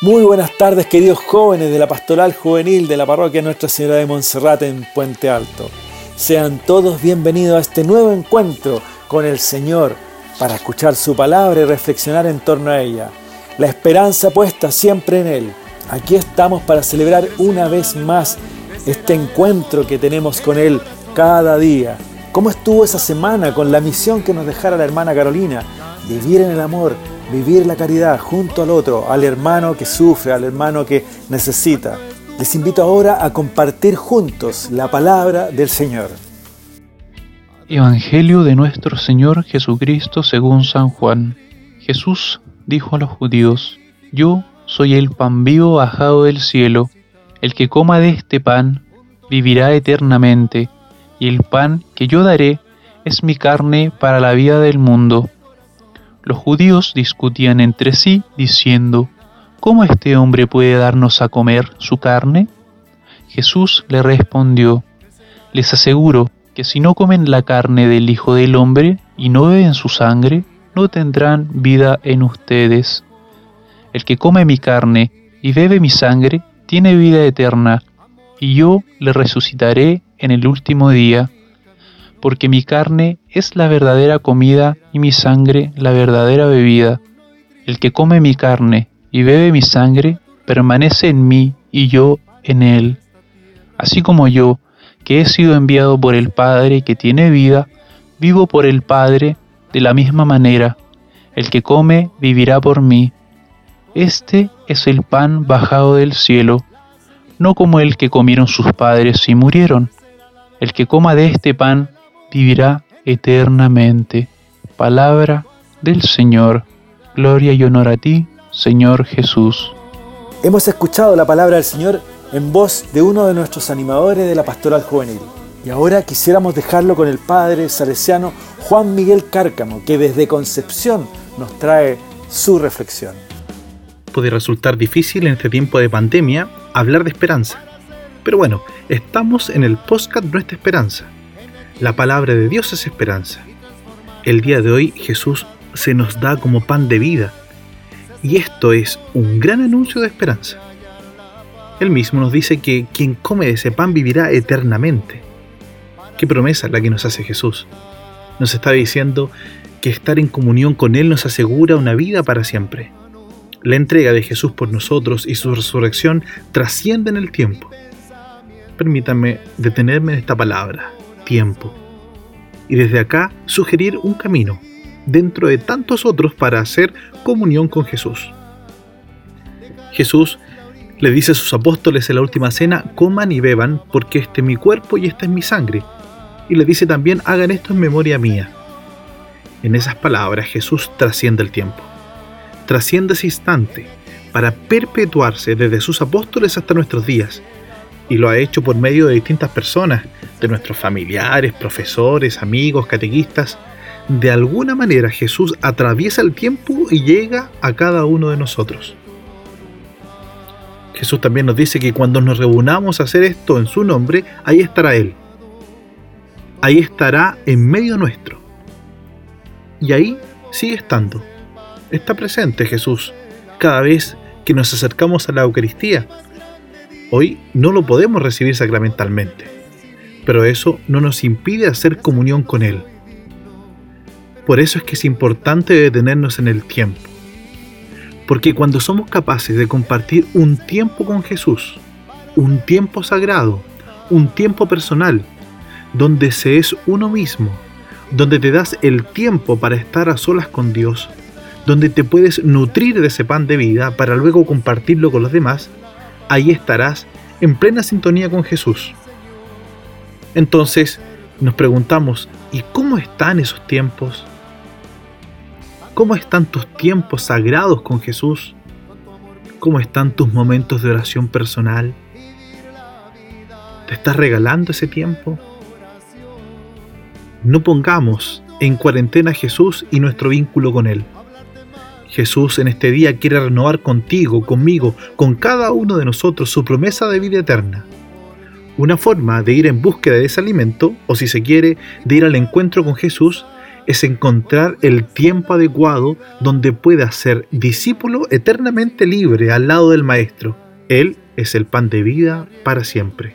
Muy buenas tardes queridos jóvenes de la Pastoral Juvenil de la Parroquia Nuestra Señora de Montserrat en Puente Alto. Sean todos bienvenidos a este nuevo encuentro con el Señor para escuchar su palabra y reflexionar en torno a ella. La esperanza puesta siempre en Él. Aquí estamos para celebrar una vez más este encuentro que tenemos con Él cada día. ¿Cómo estuvo esa semana con la misión que nos dejara la hermana Carolina? Vivir en el amor, vivir la caridad junto al otro, al hermano que sufre, al hermano que necesita. Les invito ahora a compartir juntos la palabra del Señor. Evangelio de nuestro Señor Jesucristo según San Juan. Jesús dijo a los judíos, Yo soy el pan vivo bajado del cielo, el que coma de este pan vivirá eternamente, y el pan que yo daré es mi carne para la vida del mundo. Los judíos discutían entre sí, diciendo, ¿Cómo este hombre puede darnos a comer su carne? Jesús le respondió, Les aseguro que si no comen la carne del Hijo del Hombre y no beben su sangre, no tendrán vida en ustedes. El que come mi carne y bebe mi sangre tiene vida eterna, y yo le resucitaré en el último día porque mi carne es la verdadera comida y mi sangre la verdadera bebida. El que come mi carne y bebe mi sangre permanece en mí y yo en él. Así como yo, que he sido enviado por el Padre que tiene vida, vivo por el Padre de la misma manera. El que come vivirá por mí. Este es el pan bajado del cielo, no como el que comieron sus padres y murieron. El que coma de este pan vivirá eternamente. Palabra del Señor. Gloria y honor a ti, Señor Jesús. Hemos escuchado la palabra del Señor en voz de uno de nuestros animadores de la Pastoral Juvenil. Y ahora quisiéramos dejarlo con el Padre salesiano Juan Miguel Cárcamo, que desde Concepción nos trae su reflexión. Puede resultar difícil en este tiempo de pandemia hablar de esperanza. Pero bueno, estamos en el podcast Nuestra Esperanza, la palabra de Dios es esperanza. El día de hoy Jesús se nos da como pan de vida. Y esto es un gran anuncio de esperanza. Él mismo nos dice que quien come de ese pan vivirá eternamente. Qué promesa la que nos hace Jesús. Nos está diciendo que estar en comunión con Él nos asegura una vida para siempre. La entrega de Jesús por nosotros y su resurrección trascienden el tiempo. Permítanme detenerme en esta palabra, tiempo. Y desde acá sugerir un camino, dentro de tantos otros, para hacer comunión con Jesús. Jesús le dice a sus apóstoles en la última cena, coman y beban, porque este es mi cuerpo y esta es mi sangre. Y le dice también, hagan esto en memoria mía. En esas palabras Jesús trasciende el tiempo. Trasciende ese instante para perpetuarse desde sus apóstoles hasta nuestros días y lo ha hecho por medio de distintas personas, de nuestros familiares, profesores, amigos, catequistas. De alguna manera Jesús atraviesa el tiempo y llega a cada uno de nosotros. Jesús también nos dice que cuando nos reunamos a hacer esto en su nombre, ahí estará Él. Ahí estará en medio nuestro. Y ahí sigue estando. Está presente Jesús cada vez que nos acercamos a la Eucaristía, Hoy no lo podemos recibir sacramentalmente, pero eso no nos impide hacer comunión con Él. Por eso es que es importante detenernos en el tiempo. Porque cuando somos capaces de compartir un tiempo con Jesús, un tiempo sagrado, un tiempo personal, donde se es uno mismo, donde te das el tiempo para estar a solas con Dios, donde te puedes nutrir de ese pan de vida para luego compartirlo con los demás, ahí estarás en plena sintonía con Jesús. Entonces nos preguntamos, ¿y cómo están esos tiempos? ¿Cómo están tus tiempos sagrados con Jesús? ¿Cómo están tus momentos de oración personal? ¿Te estás regalando ese tiempo? No pongamos en cuarentena a Jesús y nuestro vínculo con Él. Jesús en este día quiere renovar contigo, conmigo, con cada uno de nosotros su promesa de vida eterna. Una forma de ir en búsqueda de ese alimento, o si se quiere, de ir al encuentro con Jesús, es encontrar el tiempo adecuado donde pueda ser discípulo eternamente libre al lado del Maestro. Él es el pan de vida para siempre.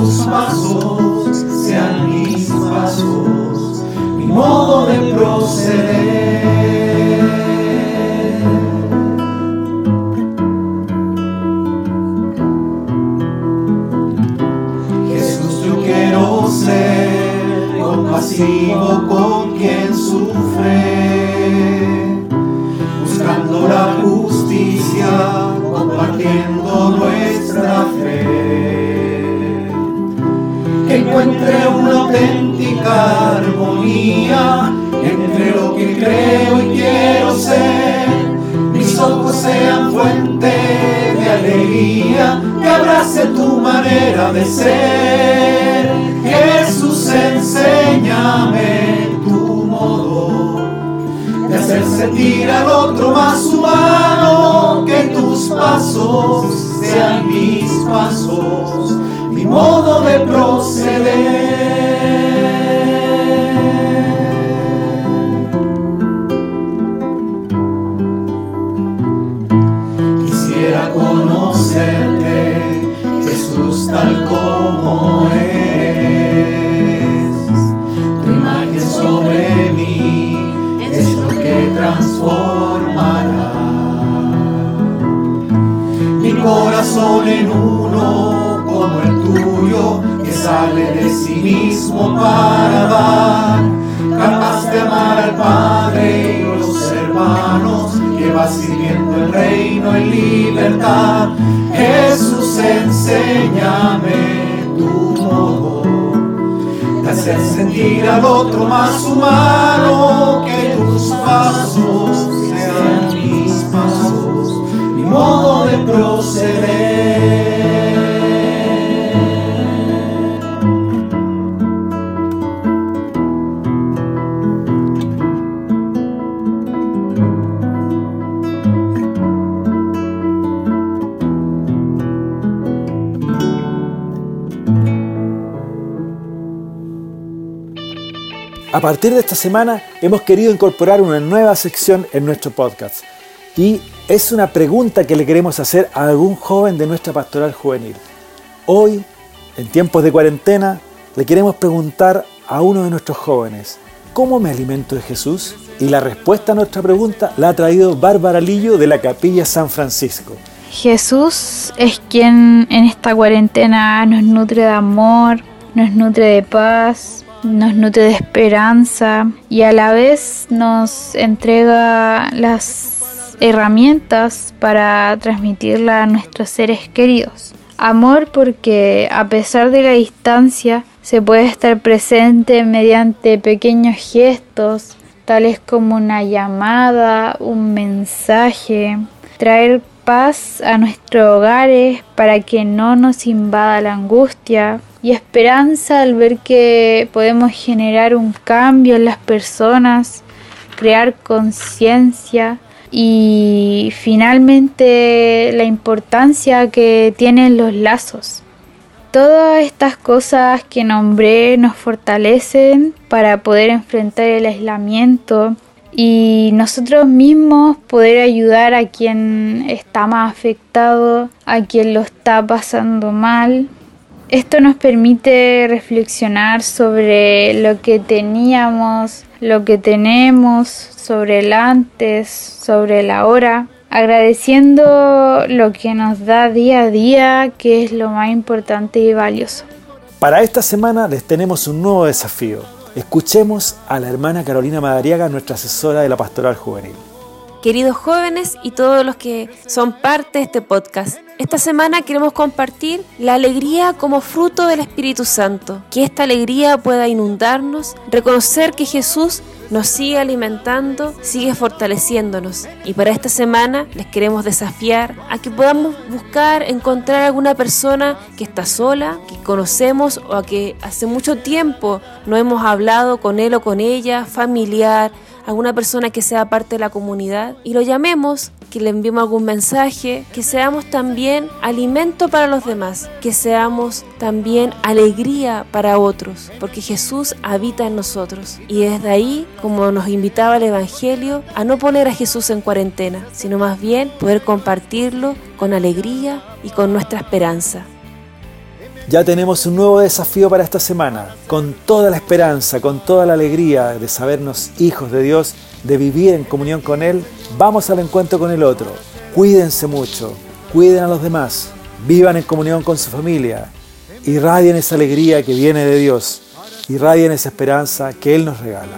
tus pasos sean mis pasos, mi modo de proceder. Jesús, yo quiero ser compasivo con quien sufre, buscando la justicia compartiendo nuestra fe. Encuentre una auténtica armonía entre lo que creo y quiero ser. Mis ojos sean fuente de alegría, que abrace tu manera de ser. Jesús, enséñame tu modo de hacer sentir al otro más humano que tus pasos sean mis pasos, modo de proceder. Quisiera conocerte, Jesús, tal como eres. Tu imagen sobre mí es lo que transformará corazón en uno como el tuyo, que sale de sí mismo para dar, capaz de amar al Padre y los hermanos, que va sirviendo el reino en libertad. Jesús, enséñame tu modo de hacer sentir al otro más humano, que tus pasos sean mis pasos modo de proceder. A partir de esta semana hemos querido incorporar una nueva sección en nuestro podcast y es una pregunta que le queremos hacer a algún joven de nuestra pastoral juvenil. Hoy, en tiempos de cuarentena, le queremos preguntar a uno de nuestros jóvenes, ¿cómo me alimento de Jesús? Y la respuesta a nuestra pregunta la ha traído Bárbara Lillo de la Capilla San Francisco. Jesús es quien en esta cuarentena nos nutre de amor, nos nutre de paz, nos nutre de esperanza y a la vez nos entrega las herramientas para transmitirla a nuestros seres queridos. Amor porque a pesar de la distancia se puede estar presente mediante pequeños gestos, tales como una llamada, un mensaje, traer paz a nuestros hogares para que no nos invada la angustia y esperanza al ver que podemos generar un cambio en las personas, crear conciencia y finalmente la importancia que tienen los lazos. Todas estas cosas que nombré nos fortalecen para poder enfrentar el aislamiento y nosotros mismos poder ayudar a quien está más afectado, a quien lo está pasando mal. Esto nos permite reflexionar sobre lo que teníamos, lo que tenemos, sobre el antes, sobre el ahora agradeciendo lo que nos da día a día, que es lo más importante y valioso. Para esta semana les tenemos un nuevo desafío. Escuchemos a la hermana Carolina Madariaga, nuestra asesora de la Pastoral Juvenil. Queridos jóvenes y todos los que son parte de este podcast, esta semana queremos compartir la alegría como fruto del Espíritu Santo, que esta alegría pueda inundarnos, reconocer que Jesús nos sigue alimentando, sigue fortaleciéndonos. Y para esta semana les queremos desafiar a que podamos buscar, encontrar alguna persona que está sola, que conocemos o a que hace mucho tiempo no hemos hablado con él o con ella, familiar, alguna persona que sea parte de la comunidad y lo llamemos, que le enviemos algún mensaje, que seamos también alimento para los demás, que seamos también alegría para otros, porque Jesús habita en nosotros. Y desde ahí, como nos invitaba el Evangelio, a no poner a Jesús en cuarentena, sino más bien poder compartirlo con alegría y con nuestra esperanza. Ya tenemos un nuevo desafío para esta semana, con toda la esperanza, con toda la alegría de sabernos hijos de Dios, de vivir en comunión con Él, vamos al encuentro con el otro. Cuídense mucho, cuiden a los demás, vivan en comunión con su familia, irradien esa alegría que viene de Dios, irradien esa esperanza que Él nos regala.